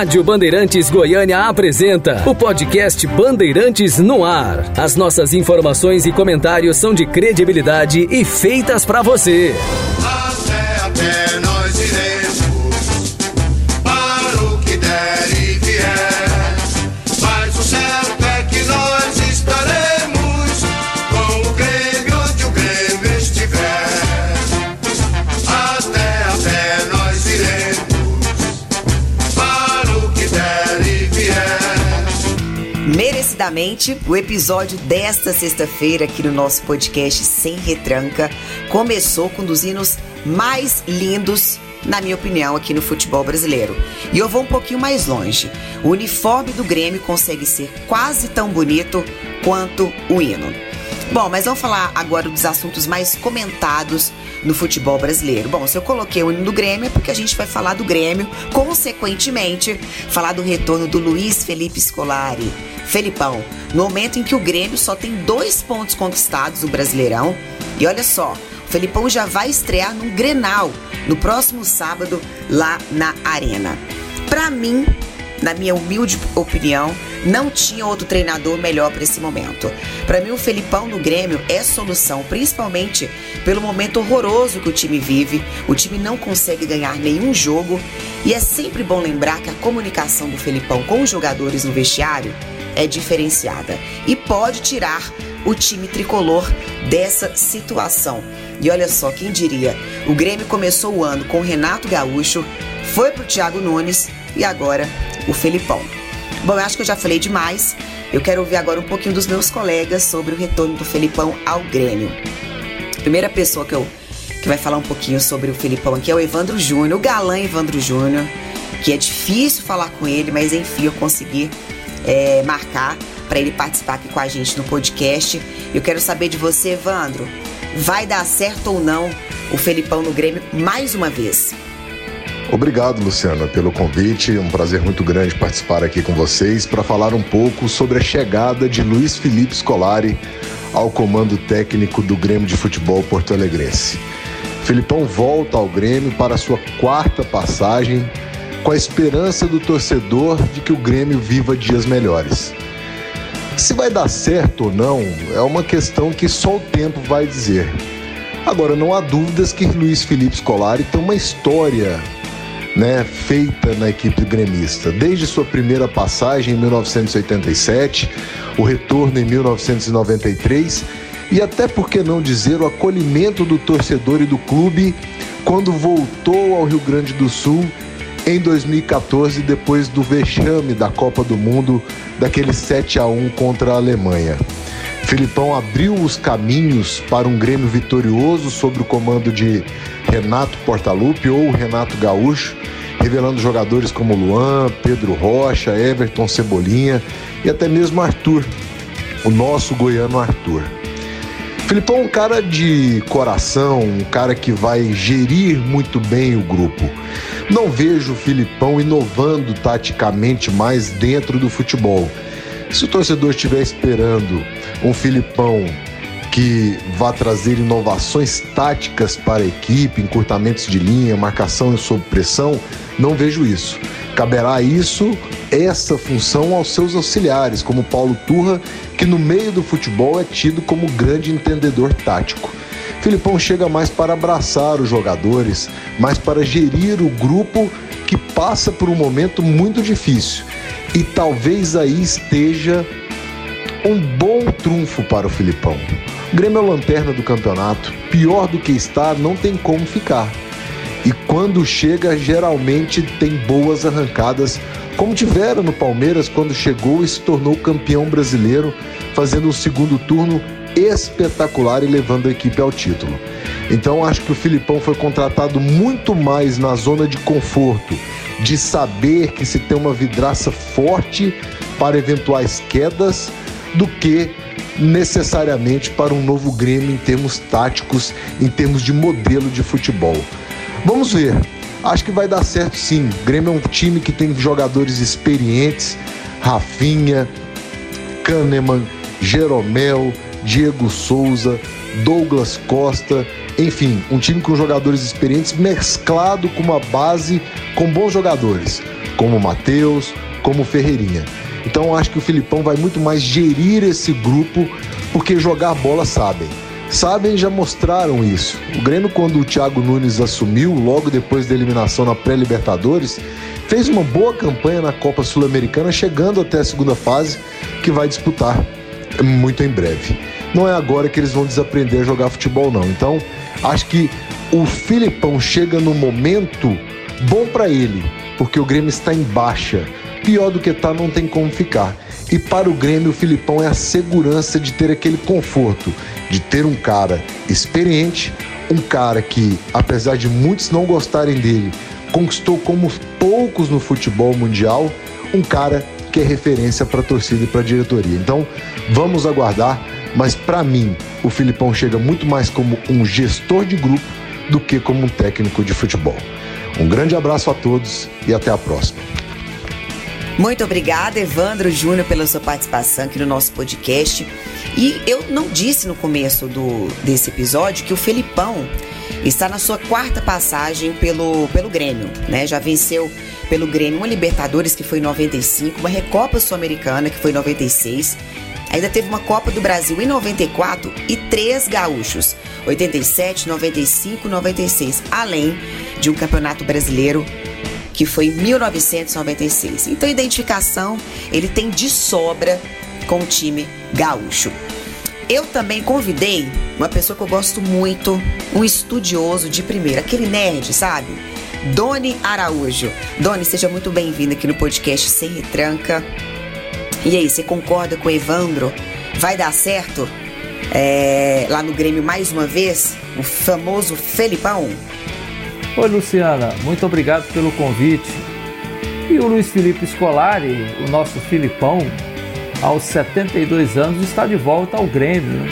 Rádio Bandeirantes Goiânia apresenta o podcast Bandeirantes no Ar. As nossas informações e comentários são de credibilidade e feitas para você. Até, até Merecidamente, o episódio desta sexta-feira aqui no nosso podcast Sem Retranca começou com um dos hinos mais lindos, na minha opinião, aqui no futebol brasileiro. E eu vou um pouquinho mais longe. O uniforme do Grêmio consegue ser quase tão bonito quanto o hino. Bom, mas vamos falar agora dos assuntos mais comentados no futebol brasileiro. Bom, se eu coloquei o hino do Grêmio é porque a gente vai falar do Grêmio, consequentemente, falar do retorno do Luiz Felipe Scolari. Felipão, no momento em que o Grêmio só tem dois pontos conquistados no Brasileirão, e olha só, o Felipão já vai estrear num Grenal no próximo sábado lá na Arena. Pra mim, na minha humilde opinião, não tinha outro treinador melhor para esse momento. Para mim, o Felipão no Grêmio é solução, principalmente pelo momento horroroso que o time vive. O time não consegue ganhar nenhum jogo e é sempre bom lembrar que a comunicação do Felipão com os jogadores no vestiário é diferenciada e pode tirar o time tricolor dessa situação. E olha só, quem diria? O Grêmio começou o ano com o Renato Gaúcho, foi pro Thiago Nunes e agora o Felipão. Bom, eu acho que eu já falei demais. Eu quero ouvir agora um pouquinho dos meus colegas sobre o retorno do Felipão ao Grêmio. A primeira pessoa que eu que vai falar um pouquinho sobre o Felipão aqui é o Evandro Júnior, o galã Evandro Júnior, que é difícil falar com ele, mas enfim, eu consegui é, marcar para ele participar aqui com a gente no podcast. Eu quero saber de você, Evandro. Vai dar certo ou não o Felipão no Grêmio mais uma vez? Obrigado, Luciana, pelo convite. Um prazer muito grande participar aqui com vocês para falar um pouco sobre a chegada de Luiz Felipe Scolari ao comando técnico do Grêmio de Futebol Porto Alegrense. Felipão volta ao Grêmio para sua quarta passagem, com a esperança do torcedor de que o Grêmio viva dias melhores. Se vai dar certo ou não é uma questão que só o tempo vai dizer. Agora, não há dúvidas que Luiz Felipe Scolari tem uma história né, feita na equipe gremista. Desde sua primeira passagem em 1987, o retorno em 1993 e até por que não dizer o acolhimento do torcedor e do clube quando voltou ao Rio Grande do Sul em 2014, depois do vexame da Copa do Mundo, daquele 7 a 1 contra a Alemanha. Filipão abriu os caminhos para um Grêmio vitorioso sob o comando de Renato Portaluppi ou Renato Gaúcho, revelando jogadores como Luan, Pedro Rocha, Everton Cebolinha e até mesmo Arthur, o nosso goiano Arthur. Filipão é um cara de coração, um cara que vai gerir muito bem o grupo. Não vejo o Filipão inovando taticamente mais dentro do futebol. Se o torcedor estiver esperando um Filipão que vá trazer inovações táticas para a equipe, encurtamentos de linha, marcação sob pressão, não vejo isso. Caberá isso, essa função aos seus auxiliares, como Paulo Turra, que no meio do futebol é tido como grande entendedor tático. Filipão chega mais para abraçar os jogadores, mais para gerir o grupo que passa por um momento muito difícil. E talvez aí esteja um bom trunfo para o Filipão. O Grêmio é a lanterna do campeonato. Pior do que está, não tem como ficar. E quando chega, geralmente tem boas arrancadas, como tiveram no Palmeiras quando chegou e se tornou campeão brasileiro, fazendo um segundo turno espetacular e levando a equipe ao título. Então acho que o Filipão foi contratado muito mais na zona de conforto, de saber que se tem uma vidraça forte para eventuais quedas, do que necessariamente para um novo Grêmio em termos táticos, em termos de modelo de futebol. Vamos ver. Acho que vai dar certo sim. O Grêmio é um time que tem jogadores experientes, Rafinha, Kahneman, Jeromel, Diego Souza, Douglas Costa, enfim, um time com jogadores experientes mesclado com uma base com bons jogadores, como o Matheus, como o Ferreirinha. Então acho que o Filipão vai muito mais gerir esse grupo, porque jogar bola sabem. Sabem já mostraram isso. O Grêmio, quando o Thiago Nunes assumiu, logo depois da eliminação na pré-Libertadores, fez uma boa campanha na Copa Sul-Americana, chegando até a segunda fase, que vai disputar muito em breve. Não é agora que eles vão desaprender a jogar futebol, não. Então, acho que o Filipão chega no momento bom para ele, porque o Grêmio está em baixa. Pior do que tá, não tem como ficar. E para o Grêmio, o Filipão é a segurança de ter aquele conforto, de ter um cara experiente, um cara que, apesar de muitos não gostarem dele, conquistou como poucos no futebol mundial, um cara que é referência para a torcida e para a diretoria. Então, vamos aguardar, mas para mim, o Filipão chega muito mais como um gestor de grupo do que como um técnico de futebol. Um grande abraço a todos e até a próxima. Muito obrigada, Evandro Júnior, pela sua participação aqui no nosso podcast. E eu não disse no começo do, desse episódio que o Felipão está na sua quarta passagem pelo, pelo Grêmio, né? Já venceu pelo Grêmio uma Libertadores que foi em 95, uma Recopa Sul-Americana que foi em 96. Ainda teve uma Copa do Brasil em 94 e três gaúchos, 87, 95, 96, além de um Campeonato Brasileiro que foi em 1996. Então, identificação ele tem de sobra com o time gaúcho. Eu também convidei uma pessoa que eu gosto muito, um estudioso de primeira, aquele nerd, sabe? Doni Araújo. Doni, seja muito bem-vindo aqui no podcast Sem Retranca. E aí, você concorda com o Evandro? Vai dar certo é, lá no Grêmio mais uma vez? O famoso Felipão? Oi, Luciana, muito obrigado pelo convite. E o Luiz Felipe Scolari, o nosso Filipão, aos 72 anos, está de volta ao Grêmio. Né?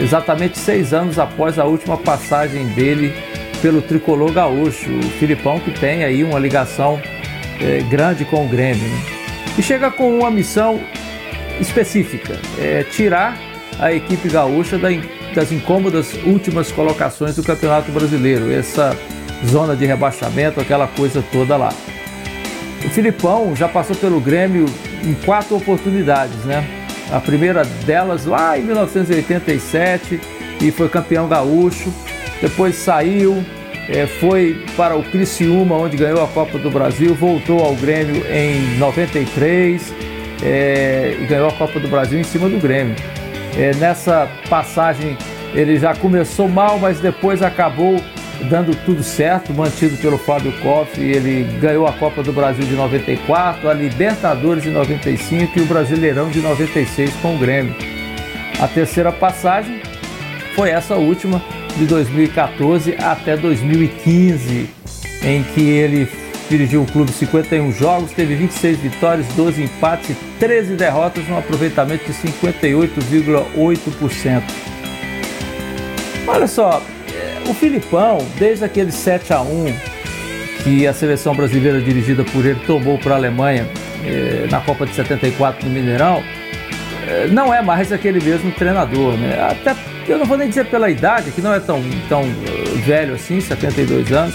Exatamente seis anos após a última passagem dele pelo tricolor gaúcho. O Filipão que tem aí uma ligação é, grande com o Grêmio. E chega com uma missão específica: é tirar a equipe gaúcha das incômodas últimas colocações do Campeonato Brasileiro, essa zona de rebaixamento, aquela coisa toda lá. O Filipão já passou pelo Grêmio em quatro oportunidades, né? A primeira delas lá em 1987 e foi campeão gaúcho. Depois saiu, é, foi para o Criciúma, onde ganhou a Copa do Brasil, voltou ao Grêmio em 93 é, e ganhou a Copa do Brasil em cima do Grêmio. É, nessa passagem ele já começou mal, mas depois acabou dando tudo certo, mantido pelo Fábio Koff. Ele ganhou a Copa do Brasil de 94, a Libertadores de 95 e o Brasileirão de 96 com o Grêmio. A terceira passagem foi essa última, de 2014 até 2015, em que ele dirigiu o clube 51 jogos, teve 26 vitórias, 12 empates e 13 derrotas, um aproveitamento de 58,8%. Olha só, o Filipão, desde aquele 7 a 1 que a seleção brasileira dirigida por ele tomou para a Alemanha eh, na Copa de 74 no Mineirão, eh, não é mais aquele mesmo treinador, né? Até eu não vou nem dizer pela idade, que não é tão, tão eh, velho assim, 72 anos,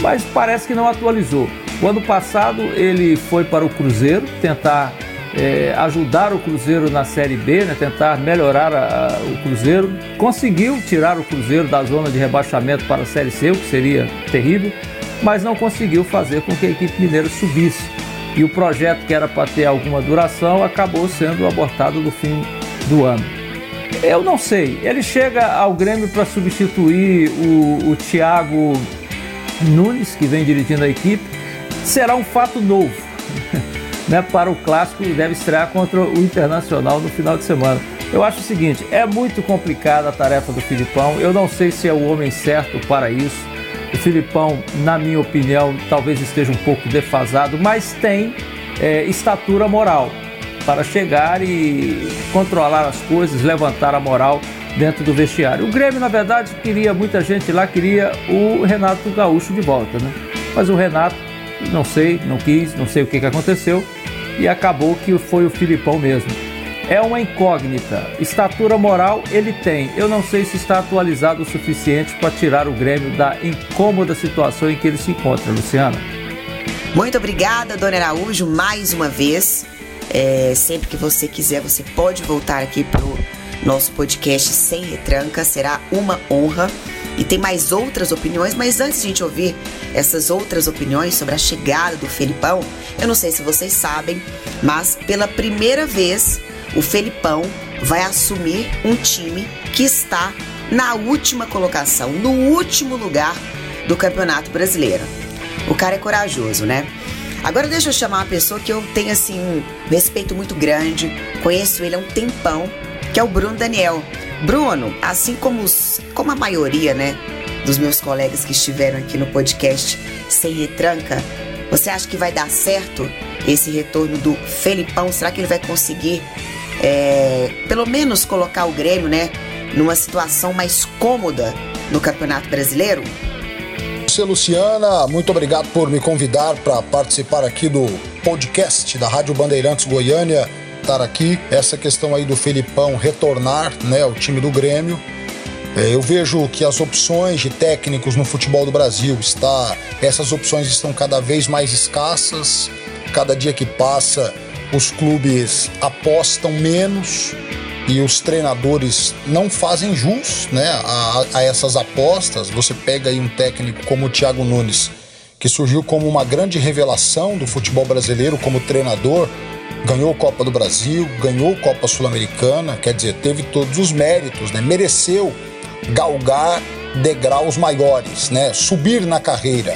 mas parece que não atualizou. O ano passado ele foi para o Cruzeiro tentar é, ajudar o Cruzeiro na Série B, né, tentar melhorar a, a, o Cruzeiro. Conseguiu tirar o Cruzeiro da zona de rebaixamento para a Série C, o que seria terrível, mas não conseguiu fazer com que a equipe mineira subisse. E o projeto que era para ter alguma duração acabou sendo abortado no fim do ano. Eu não sei, ele chega ao Grêmio para substituir o, o Thiago Nunes, que vem dirigindo a equipe. Será um fato novo. né, para o clássico deve estrear contra o Internacional no final de semana. Eu acho o seguinte, é muito complicada a tarefa do Filipão. Eu não sei se é o homem certo para isso. O Filipão, na minha opinião, talvez esteja um pouco defasado, mas tem é, estatura moral para chegar e controlar as coisas, levantar a moral dentro do vestiário. O Grêmio, na verdade, queria, muita gente lá queria o Renato Gaúcho de volta, né? Mas o Renato, não sei, não quis, não sei o que, que aconteceu e acabou que foi o Filipão mesmo. É uma incógnita. Estatura moral ele tem. Eu não sei se está atualizado o suficiente para tirar o Grêmio da incômoda situação em que ele se encontra, Luciano. Muito obrigada, Dona Araújo, mais uma vez. É, sempre que você quiser, você pode voltar aqui pro nosso podcast Sem Retranca, será uma honra. E tem mais outras opiniões, mas antes de a gente ouvir essas outras opiniões sobre a chegada do Felipão, eu não sei se vocês sabem, mas pela primeira vez o Felipão vai assumir um time que está na última colocação, no último lugar do Campeonato Brasileiro. O cara é corajoso, né? Agora deixa eu chamar uma pessoa que eu tenho assim um respeito muito grande, conheço ele há um tempão, que é o Bruno Daniel. Bruno, assim como, os, como a maioria, né, dos meus colegas que estiveram aqui no podcast sem retranca, você acha que vai dar certo esse retorno do Felipão? Será que ele vai conseguir, é, pelo menos, colocar o Grêmio, né, numa situação mais cômoda no Campeonato Brasileiro? Você, Luciana, muito obrigado por me convidar para participar aqui do podcast da Rádio Bandeirantes Goiânia estar aqui. Essa questão aí do Felipão retornar né, ao time do Grêmio. É, eu vejo que as opções de técnicos no futebol do Brasil está, essas opções estão cada vez mais escassas. Cada dia que passa, os clubes apostam menos e os treinadores não fazem jus né, a, a essas apostas. Você pega aí um técnico como o Thiago Nunes, que surgiu como uma grande revelação do futebol brasileiro como treinador ganhou Copa do Brasil, ganhou Copa Sul-Americana, quer dizer, teve todos os méritos, né? Mereceu galgar degraus maiores, né? Subir na carreira.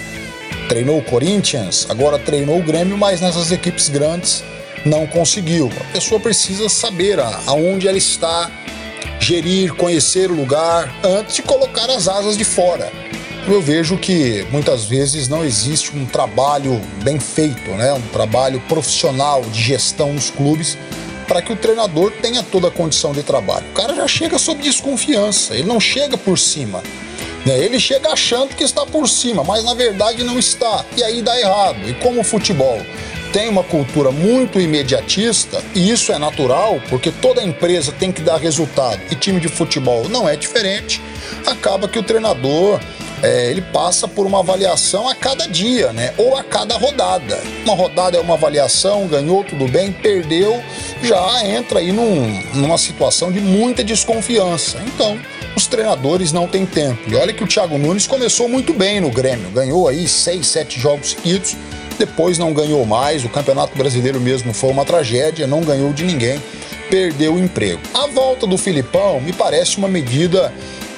Treinou o Corinthians, agora treinou o Grêmio, mas nessas equipes grandes não conseguiu. A pessoa precisa saber aonde ela está, gerir, conhecer o lugar antes de colocar as asas de fora eu vejo que muitas vezes não existe um trabalho bem feito, né? um trabalho profissional de gestão nos clubes para que o treinador tenha toda a condição de trabalho. O cara já chega sob desconfiança, ele não chega por cima. Né? Ele chega achando que está por cima, mas na verdade não está. E aí dá errado. E como o futebol tem uma cultura muito imediatista, e isso é natural, porque toda empresa tem que dar resultado, e time de futebol não é diferente, acaba que o treinador é, ele passa por uma avaliação a cada dia, né? Ou a cada rodada. Uma rodada é uma avaliação, ganhou, tudo bem, perdeu, já entra aí num, numa situação de muita desconfiança. Então, os treinadores não têm tempo. E olha que o Thiago Nunes começou muito bem no Grêmio, ganhou aí seis, sete jogos seguidos, depois não ganhou mais. O Campeonato Brasileiro mesmo foi uma tragédia, não ganhou de ninguém, perdeu o emprego. A volta do Filipão me parece uma medida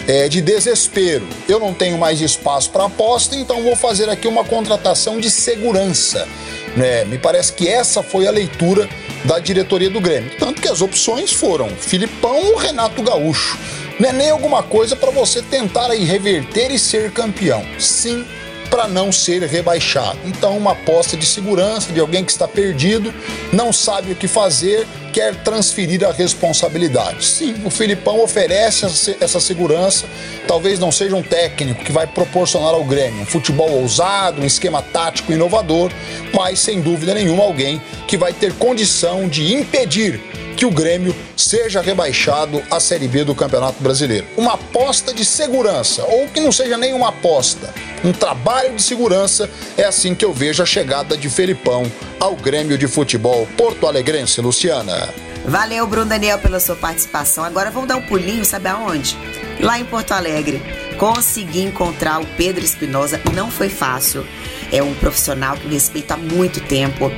é, de desespero. Eu não tenho mais espaço para aposta, então vou fazer aqui uma contratação de segurança. Né? Me parece que essa foi a leitura da diretoria do Grêmio. Tanto que as opções foram Filipão ou Renato Gaúcho. Não é nem alguma coisa para você tentar aí reverter e ser campeão. Sim, para não ser rebaixado. Então, uma aposta de segurança de alguém que está perdido, não sabe o que fazer, quer transferir a responsabilidade. Sim, o Filipão oferece essa segurança. Talvez não seja um técnico que vai proporcionar ao Grêmio um futebol ousado, um esquema tático inovador, mas sem dúvida nenhuma alguém que vai ter condição de impedir que o Grêmio seja rebaixado à Série B do Campeonato Brasileiro. Uma aposta de segurança, ou que não seja nem uma aposta, um trabalho de segurança, é assim que eu vejo a chegada de Felipão ao Grêmio de Futebol Porto Alegrense, Luciana. Valeu, Bruno Daniel, pela sua participação. Agora vamos dar um pulinho, sabe aonde? Lá em Porto Alegre. Consegui encontrar o Pedro Espinosa, não foi fácil. É um profissional que eu respeito há muito tempo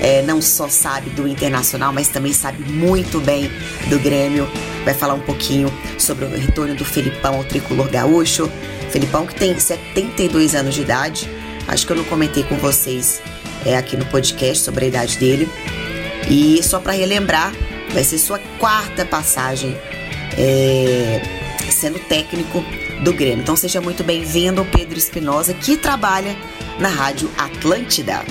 é, não só sabe do internacional, mas também sabe muito bem do Grêmio. Vai falar um pouquinho sobre o retorno do Felipão ao tricolor gaúcho. Felipão que tem 72 anos de idade. Acho que eu não comentei com vocês é, aqui no podcast sobre a idade dele. E só para relembrar, vai ser sua quarta passagem é, sendo técnico do Grêmio. Então seja muito bem-vindo, Pedro Espinosa, que trabalha na Rádio Atlântida.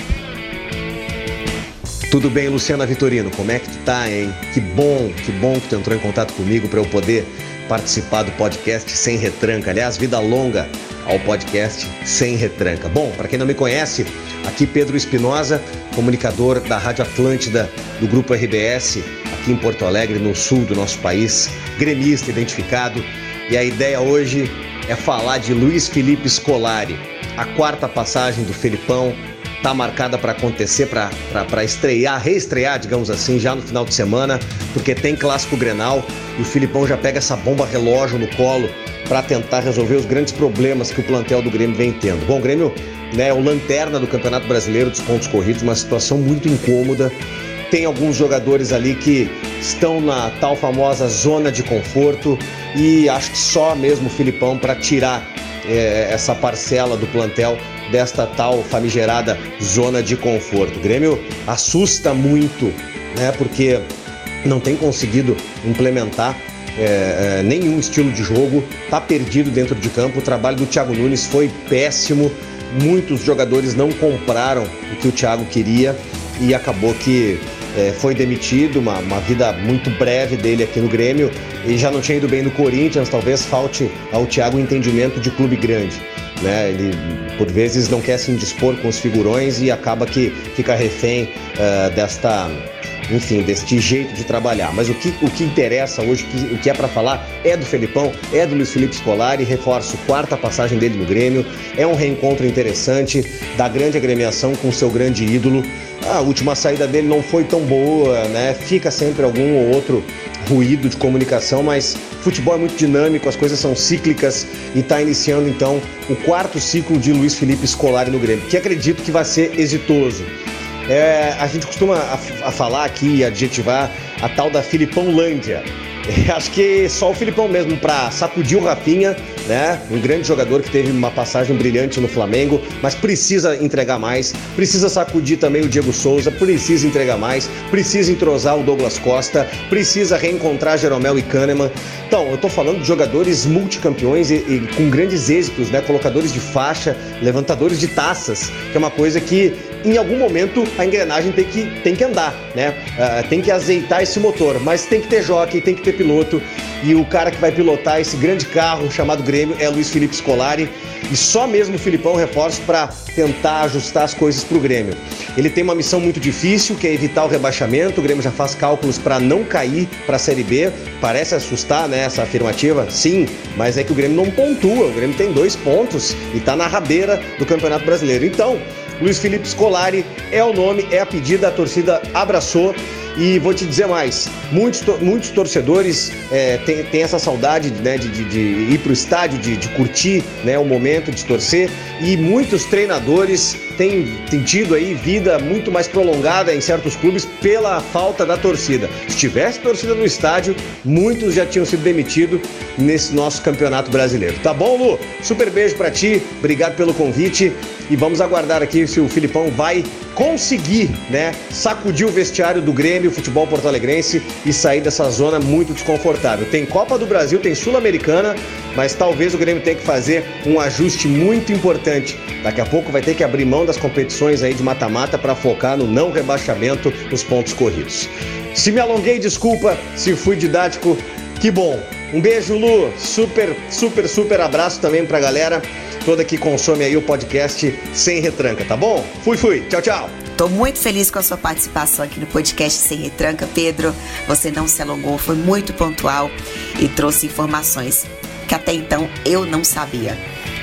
Tudo bem, Luciana Vitorino? Como é que tu tá, hein? Que bom, que bom que tu entrou em contato comigo para eu poder participar do podcast Sem Retranca. Aliás, vida longa ao podcast Sem Retranca. Bom, para quem não me conhece, aqui Pedro Espinosa, comunicador da Rádio Atlântida do Grupo RBS, aqui em Porto Alegre, no sul do nosso país, gremista identificado. E a ideia hoje é falar de Luiz Felipe Scolari, a quarta passagem do Felipão tá marcada para acontecer, para estrear, reestrear, digamos assim, já no final de semana, porque tem clássico Grenal e o Filipão já pega essa bomba relógio no colo para tentar resolver os grandes problemas que o plantel do Grêmio vem tendo. Bom, o Grêmio né, é o lanterna do Campeonato Brasileiro dos pontos corridos, uma situação muito incômoda. Tem alguns jogadores ali que estão na tal famosa zona de conforto e acho que só mesmo o Filipão para tirar é, essa parcela do plantel desta tal famigerada zona de conforto. O Grêmio assusta muito, né? Porque não tem conseguido implementar é, é, nenhum estilo de jogo, tá perdido dentro de campo. O trabalho do Thiago Nunes foi péssimo. Muitos jogadores não compraram o que o Thiago queria e acabou que é, foi demitido, uma, uma vida muito breve dele aqui no Grêmio e já não tinha ido bem no Corinthians, talvez falte ao Thiago entendimento de clube grande. Né? Ele, por vezes, não quer se indispor com os figurões e acaba que fica refém uh, desta enfim, deste jeito de trabalhar. Mas o que, o que interessa hoje, o que, é para falar, é do Felipão, é do Luiz Felipe Scolari, reforço, quarta passagem dele no Grêmio, é um reencontro interessante da grande agremiação com seu grande ídolo. A última saída dele não foi tão boa, né? Fica sempre algum ou outro ruído de comunicação, mas futebol é muito dinâmico, as coisas são cíclicas e está iniciando então o quarto ciclo de Luiz Felipe Scolari no Grêmio, que acredito que vai ser exitoso. É, a gente costuma a, a falar aqui e adjetivar a tal da Filipãolândia. Acho que só o Filipão mesmo para sacudir o Rafinha, né? Um grande jogador que teve uma passagem brilhante no Flamengo, mas precisa entregar mais, precisa sacudir também o Diego Souza, precisa entregar mais, precisa entrosar o Douglas Costa, precisa reencontrar Jeromel e Kahneman. Então, eu tô falando de jogadores multicampeões e, e com grandes êxitos, né? Colocadores de faixa, levantadores de taças, que é uma coisa que em algum momento a engrenagem tem que, tem que andar, né? Uh, tem que azeitar esse motor, mas tem que ter jockey, tem que ter piloto. E o cara que vai pilotar esse grande carro chamado Grêmio é Luiz Felipe Scolari. E só mesmo o Filipão reforça para tentar ajustar as coisas para o Grêmio. Ele tem uma missão muito difícil, que é evitar o rebaixamento. O Grêmio já faz cálculos para não cair para a Série B. Parece assustar né, essa afirmativa, sim, mas é que o Grêmio não pontua. O Grêmio tem dois pontos e está na rabeira do Campeonato Brasileiro. Então, Luiz Felipe Scolari é o nome, é a pedida, a torcida abraçou. E vou te dizer mais: muitos, muitos torcedores é, têm, essa saudade né, de, de, de, ir para o estádio, de, de curtir né, o momento de torcer, e muitos treinadores têm, têm tido aí vida muito mais prolongada em certos clubes pela falta da torcida. Se tivesse torcida no estádio, muitos já tinham sido demitidos nesse nosso campeonato brasileiro. Tá bom, Lu? Super beijo para ti, obrigado pelo convite e vamos aguardar aqui se o Filipão vai conseguir, né, sacudir o vestiário do Grêmio, futebol porto-alegrense e sair dessa zona muito desconfortável. Tem Copa do Brasil, tem Sul-Americana, mas talvez o Grêmio tenha que fazer um ajuste muito importante. Daqui a pouco vai ter que abrir mão das competições aí de mata-mata para focar no não rebaixamento dos pontos corridos. Se me alonguei, desculpa. Se fui didático, que bom. Um beijo, Lu. Super, super, super abraço também pra galera toda que consome aí o podcast Sem Retranca, tá bom? Fui, fui. Tchau, tchau. Tô muito feliz com a sua participação aqui no podcast Sem Retranca, Pedro. Você não se alongou, foi muito pontual e trouxe informações que até então eu não sabia.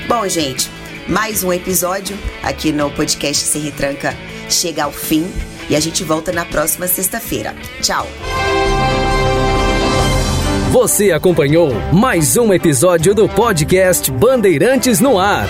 Bom, gente, mais um episódio aqui no podcast Sem Retranca chega ao fim e a gente volta na próxima sexta-feira. Tchau! Você acompanhou mais um episódio do podcast Bandeirantes no Ar.